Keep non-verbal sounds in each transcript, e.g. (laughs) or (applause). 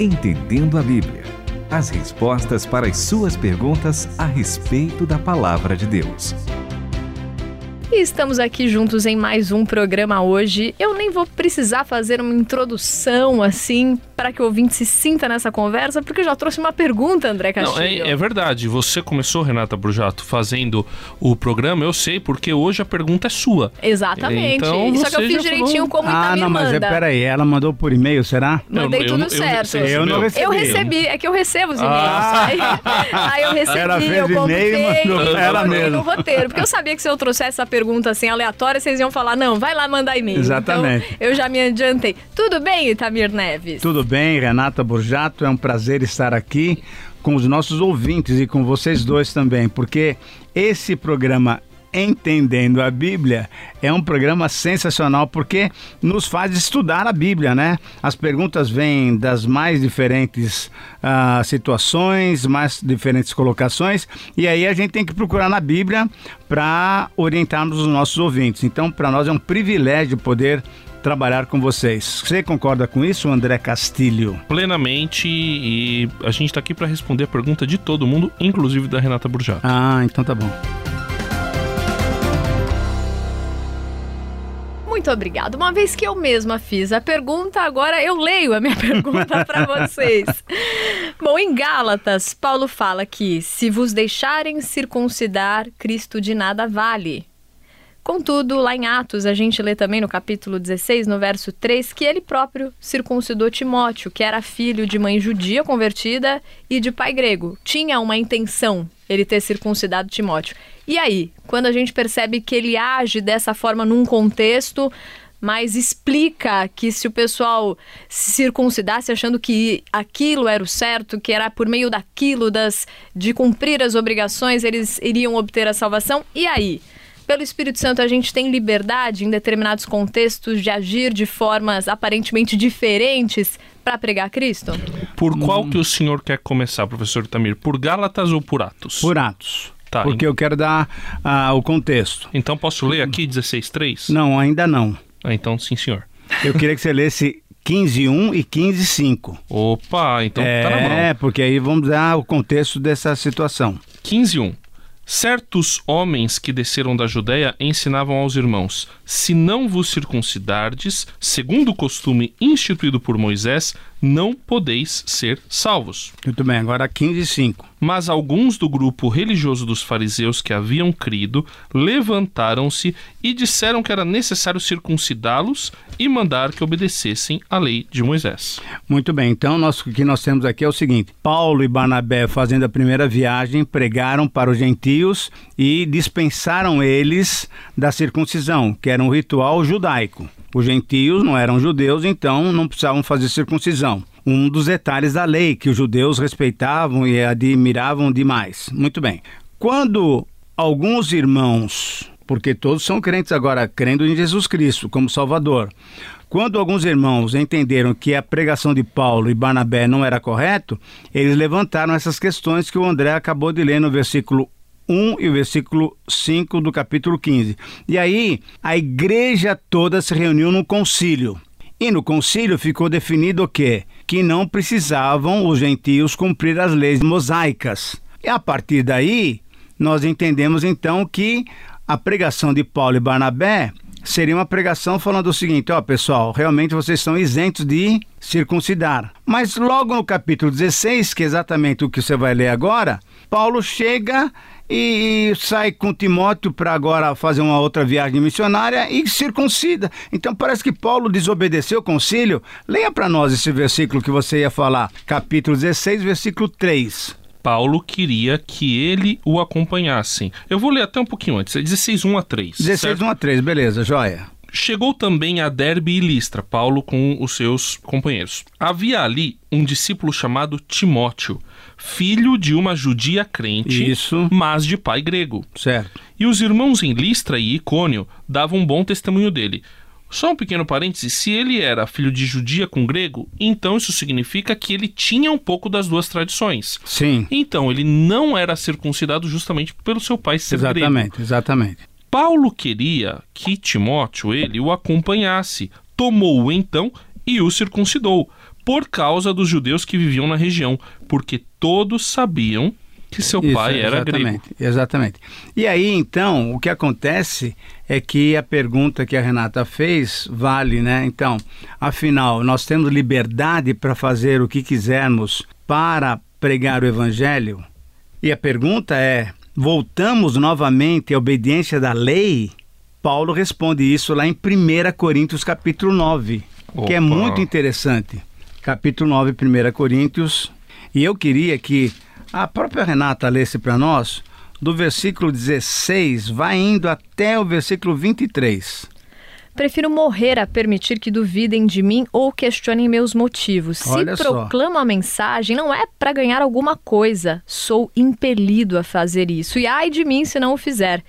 Entendendo a Bíblia. As respostas para as suas perguntas a respeito da palavra de Deus. E estamos aqui juntos em mais um programa hoje. Eu nem vou precisar fazer uma introdução assim para que o ouvinte se sinta nessa conversa, porque eu já trouxe uma pergunta, André Castilho. Não, é, é, verdade. Você começou, Renata Brujato, fazendo o programa, eu sei, porque hoje a pergunta é sua. Exatamente. Então, Só que eu fiz direitinho falou... como Ah, não, mas é, peraí, ela mandou por e-mail, será? Mandei eu, tudo eu, certo. Eu, eu, não recebi. Eu recebi, é que eu recebo os e-mails. Ah. Aí, aí, eu recebi, ela fez eu e-mail e mandou ela mesmo. no roteiro, porque eu sabia que se eu trouxesse essa pergunta assim aleatória, vocês iam falar, não, vai lá mandar e-mail. Exatamente. Então, eu já me adiantei. Tudo bem, Itamir Neves? Tudo bem, Renata Borjato, é um prazer estar aqui com os nossos ouvintes e com vocês dois também, porque esse programa Entendendo a Bíblia é um programa sensacional porque nos faz estudar a Bíblia, né? As perguntas vêm das mais diferentes uh, situações, mais diferentes colocações, e aí a gente tem que procurar na Bíblia para orientarmos os nossos ouvintes. Então, para nós é um privilégio poder trabalhar com vocês. Você concorda com isso, André Castilho? Plenamente, e a gente está aqui para responder a pergunta de todo mundo, inclusive da Renata Burjato. Ah, então tá bom. Muito obrigada. Uma vez que eu mesma fiz a pergunta, agora eu leio a minha (laughs) pergunta para vocês. Bom, em Gálatas, Paulo fala que se vos deixarem circuncidar, Cristo de nada vale. Contudo, lá em Atos, a gente lê também no capítulo 16, no verso 3, que ele próprio circuncidou Timóteo, que era filho de mãe judia convertida e de pai grego. Tinha uma intenção ele ter circuncidado Timóteo. E aí, quando a gente percebe que ele age dessa forma num contexto, mas explica que se o pessoal se circuncidasse achando que aquilo era o certo, que era por meio daquilo das de cumprir as obrigações, eles iriam obter a salvação. E aí? Pelo Espírito Santo a gente tem liberdade em determinados contextos de agir de formas aparentemente diferentes para pregar Cristo? Por qual que o senhor quer começar, professor Tamir? Por Gálatas ou por Atos? Por Atos. Tá, porque eu quero dar uh, o contexto. Então posso ler aqui 16.3? Não, ainda não. Ah, então sim, senhor. Eu queria que você lesse 15.1 e 15.5. Opa, então é, tá na mão. É, porque aí vamos dar o contexto dessa situação. 15.1. Certos homens que desceram da Judéia ensinavam aos irmãos: Se não vos circuncidardes, segundo o costume instituído por Moisés, não podeis ser salvos. Muito bem, agora 15 e 5. Mas alguns do grupo religioso dos fariseus que haviam crido levantaram-se e disseram que era necessário circuncidá-los e mandar que obedecessem à lei de Moisés. Muito bem, então nós, o que nós temos aqui é o seguinte: Paulo e Barnabé, fazendo a primeira viagem, pregaram para os gentios e dispensaram eles da circuncisão, que era um ritual judaico. Os gentios não eram judeus, então não precisavam fazer circuncisão. Um dos detalhes da lei que os judeus respeitavam e admiravam demais. Muito bem. Quando alguns irmãos, porque todos são crentes agora, crendo em Jesus Cristo como Salvador, quando alguns irmãos entenderam que a pregação de Paulo e Barnabé não era correto, eles levantaram essas questões que o André acabou de ler no versículo 1 e o versículo 5 do capítulo 15. E aí, a igreja toda se reuniu num concílio. E no concílio ficou definido o quê? Que não precisavam os gentios cumprir as leis mosaicas. E a partir daí, nós entendemos então que a pregação de Paulo e Barnabé seria uma pregação falando o seguinte: ó, pessoal, realmente vocês são isentos de circuncidar. Mas logo no capítulo 16, que é exatamente o que você vai ler agora, Paulo chega e, sai com Timóteo para agora fazer uma outra viagem missionária e circuncida. Então parece que Paulo desobedeceu o concílio. Leia para nós esse versículo que você ia falar, capítulo 16, versículo 3. Paulo queria que ele o acompanhasse. Eu vou ler até um pouquinho antes, é 16, 1 a 3. 16, certo? 1 a 3, beleza, joia. Chegou também a Derbe e Listra, Paulo com os seus companheiros. Havia ali um discípulo chamado Timóteo, filho de uma judia crente, Isso. mas de pai grego. Certo. E os irmãos em Listra e Icônio davam um bom testemunho dele. Só um pequeno parêntese: se ele era filho de judia com grego, então isso significa que ele tinha um pouco das duas tradições. Sim. Então ele não era circuncidado justamente pelo seu pai ser exatamente, grego. Exatamente, exatamente. Paulo queria que Timóteo ele o acompanhasse, tomou-o então e o circuncidou, por causa dos judeus que viviam na região, porque todos sabiam que seu Isso, pai era exatamente, grego. Exatamente. E aí, então, o que acontece é que a pergunta que a Renata fez vale, né? Então, afinal, nós temos liberdade para fazer o que quisermos para pregar o evangelho? E a pergunta é: voltamos novamente à obediência da lei? Paulo responde isso lá em 1 Coríntios capítulo 9, que é Opa. muito interessante. Capítulo 9, 1 Coríntios. E eu queria que a própria Renata lesse para nós, do versículo 16, vai indo até o versículo 23. Prefiro morrer a permitir que duvidem de mim ou questionem meus motivos. Se Olha só. proclamo a mensagem, não é para ganhar alguma coisa. Sou impelido a fazer isso. E ai de mim se não o fizer.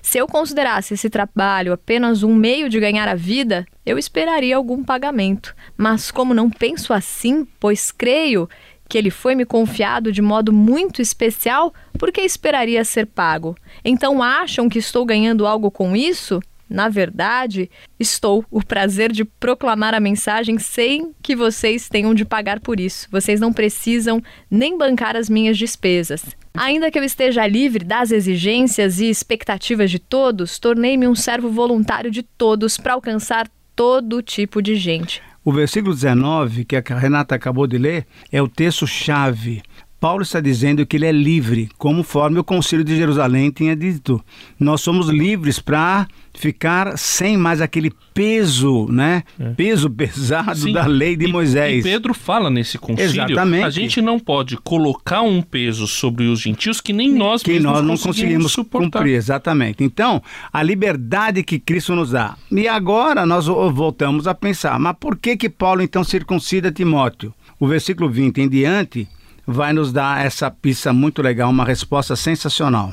Se eu considerasse esse trabalho apenas um meio de ganhar a vida, eu esperaria algum pagamento. Mas como não penso assim, pois creio que ele foi me confiado de modo muito especial, por que esperaria ser pago? Então acham que estou ganhando algo com isso? Na verdade, estou o prazer de proclamar a mensagem sem que vocês tenham de pagar por isso. Vocês não precisam nem bancar as minhas despesas. Ainda que eu esteja livre das exigências e expectativas de todos, tornei-me um servo voluntário de todos para alcançar todo tipo de gente. O versículo 19, que a Renata acabou de ler, é o texto-chave. Paulo está dizendo que ele é livre, conforme o Concílio de Jerusalém tinha dito. Nós somos livres para ficar sem mais aquele peso, né? Peso pesado Sim. da lei de E- Moisés. E Pedro fala nesse concílio, Exatamente. a gente não pode colocar um peso sobre os gentios que nem nós que nós não conseguimos suportar. cumprir, exatamente. Então, a liberdade que Cristo nos dá. E agora nós vo- voltamos a pensar, mas por que que Paulo então circuncida Timóteo? O versículo 20 em diante vai nos dar essa pista muito legal, uma resposta sensacional.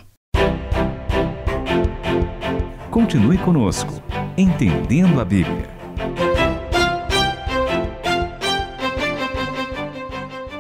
Continue conosco, Entendendo a Bíblia.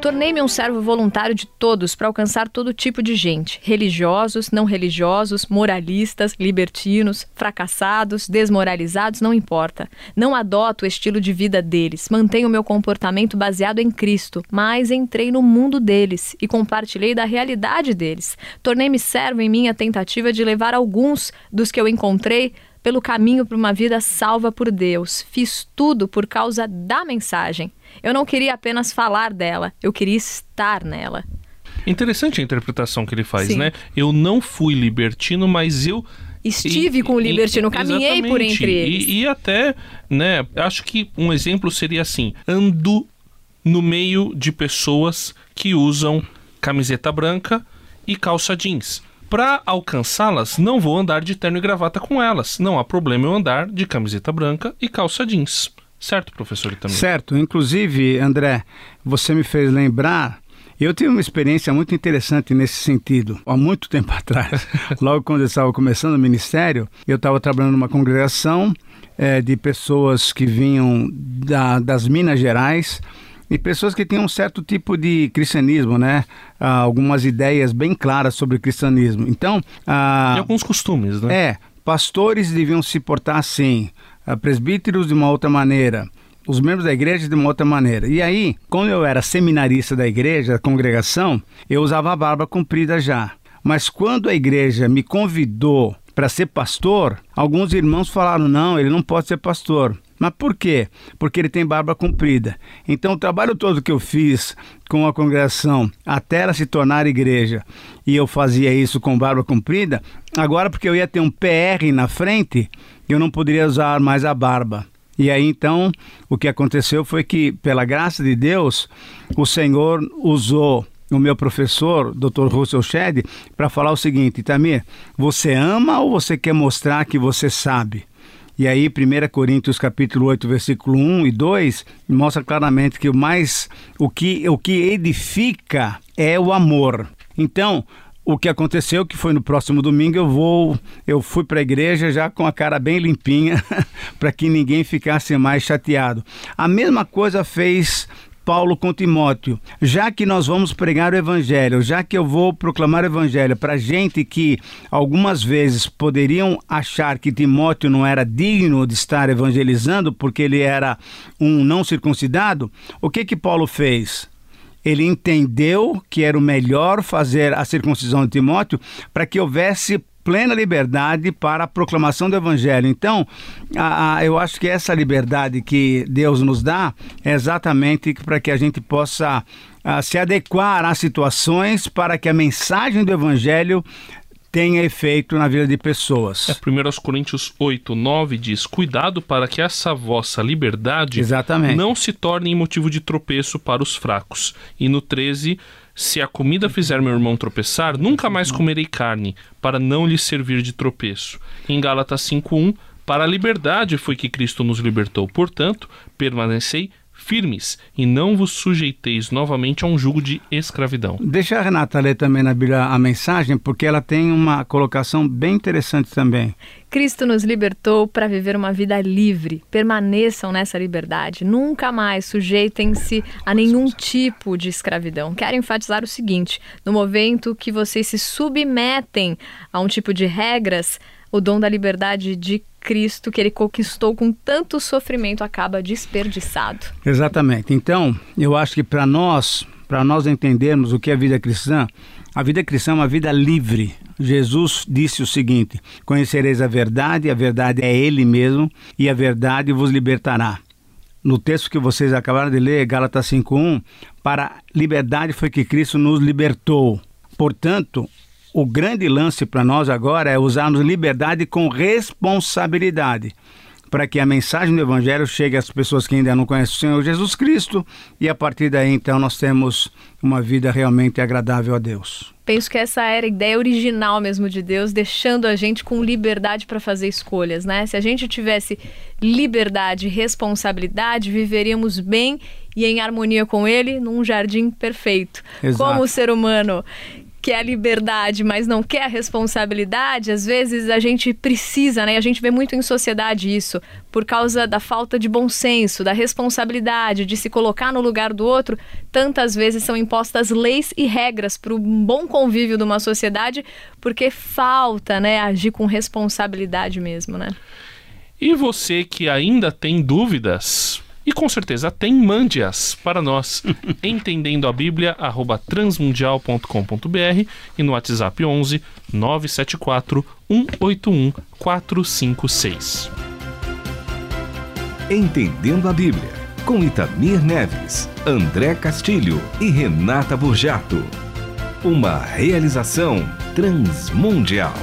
Tornei-me um servo voluntário de todos para alcançar todo tipo de gente: religiosos, não religiosos, moralistas, libertinos, fracassados, desmoralizados, não importa. Não adoto o estilo de vida deles, mantenho meu comportamento baseado em Cristo, mas entrei no mundo deles e compartilhei da realidade deles. Tornei-me servo em minha tentativa de levar alguns dos que eu encontrei pelo caminho para uma vida salva por Deus. Fiz tudo por causa da mensagem. Eu não queria apenas falar dela, eu queria estar nela. Interessante a interpretação que ele faz, Sim. né? Eu não fui libertino, mas eu Estive com o libertino, caminhei por entre eles. E, e até, né, acho que um exemplo seria assim: ando no meio de pessoas que usam camiseta branca e calça jeans. Para alcançá-las, não vou andar de terno e gravata com elas. Não há problema eu andar de camiseta branca e calça jeans. Certo, professor Itamir? Certo, inclusive, André, você me fez lembrar. Eu tive uma experiência muito interessante nesse sentido. Há muito tempo (laughs) atrás, logo quando eu estava começando o ministério, eu estava trabalhando numa congregação eh, de pessoas que vinham da- das Minas Gerais e pessoas que tinham um certo tipo de cristianismo, né? Ah, algumas ideias bem claras sobre o cristianismo. Então, ah, E alguns costumes, né? é, pastores deviam se portar assim, ah, presbíteros de uma outra maneira, os membros da igreja de uma outra maneira. E aí, como eu era seminarista da igreja, da congregação, eu usava a barba comprida já. Mas quando a igreja me convidou para ser pastor, alguns irmãos falaram: não, ele não pode ser pastor. Mas por quê? Porque ele tem barba comprida. Então, o trabalho todo que eu fiz com a congregação até ela se tornar igreja, e eu fazia isso com barba comprida, agora porque eu ia ter um PR na frente, eu não poderia usar mais a barba. E aí então, o que aconteceu foi que, pela graça de Deus, o Senhor usou o meu professor, Dr. Russell Shedd, para falar o seguinte: Tamir, você ama ou você quer mostrar que você sabe? E aí, 1 Coríntios capítulo 8, versículo 1 e 2, mostra claramente que o mais o que o que edifica é o amor. Então, o que aconteceu que foi no próximo domingo eu vou eu fui para a igreja já com a cara bem limpinha (laughs) para que ninguém ficasse mais chateado. A mesma coisa fez Paulo com Timóteo: já que nós vamos pregar o evangelho, já que eu vou proclamar o evangelho para gente que algumas vezes poderiam achar que Timóteo não era digno de estar evangelizando porque ele era um não circuncidado, o que que Paulo fez? Ele entendeu que era o melhor fazer a circuncisão de Timóteo para que houvesse plena liberdade para a proclamação do Evangelho. Então, a, a, eu acho que essa liberdade que Deus nos dá é exatamente para que a gente possa a, se adequar às situações para que a mensagem do Evangelho tenha efeito na vida de pessoas. É, 1 Coríntios 8, 9 diz: Cuidado para que essa vossa liberdade Exatamente. não se torne motivo de tropeço para os fracos. E no 13, se a comida fizer meu irmão tropeçar, nunca mais comerei carne, para não lhe servir de tropeço. Em Gálatas 5:1, para a liberdade foi que Cristo nos libertou. Portanto, permanecei firmes e não vos sujeiteis novamente a um jugo de escravidão. Deixa a Renata ler também na Bíblia a mensagem, porque ela tem uma colocação bem interessante também. Cristo nos libertou para viver uma vida livre. Permaneçam nessa liberdade. Nunca mais sujeitem-se a nenhum tipo de escravidão. Quero enfatizar o seguinte: no momento que vocês se submetem a um tipo de regras, o dom da liberdade de Cristo que ele conquistou com tanto sofrimento acaba desperdiçado. Exatamente. Então, eu acho que para nós, para nós entendermos o que é a vida cristã, a vida cristã é uma vida livre. Jesus disse o seguinte: Conhecereis a verdade, a verdade é Ele mesmo, e a verdade vos libertará. No texto que vocês acabaram de ler, Gálatas 5:1, para liberdade foi que Cristo nos libertou. Portanto, o grande lance para nós agora é usarmos liberdade com responsabilidade, para que a mensagem do Evangelho chegue às pessoas que ainda não conhecem o Senhor Jesus Cristo e a partir daí então nós temos uma vida realmente agradável a Deus. Penso que essa era a ideia original mesmo de Deus, deixando a gente com liberdade para fazer escolhas, né? Se a gente tivesse liberdade e responsabilidade, viveríamos bem e em harmonia com Ele num jardim perfeito. Exato. Como o ser humano quer a liberdade, mas não quer a responsabilidade, às vezes a gente precisa, né? A gente vê muito em sociedade isso, por causa da falta de bom senso, da responsabilidade, de se colocar no lugar do outro. Tantas vezes são impostas leis e regras para o bom convívio de uma sociedade, porque falta, né, agir com responsabilidade mesmo, né? E você que ainda tem dúvidas, e com certeza tem, mande-as para nós, (laughs) entendendo a Bíblia, arroba transmundial.com.br e no WhatsApp 11 974 181 456. Entendendo a Bíblia, com Itamir Neves, André Castilho e Renata Burjato. Uma realização transmundial.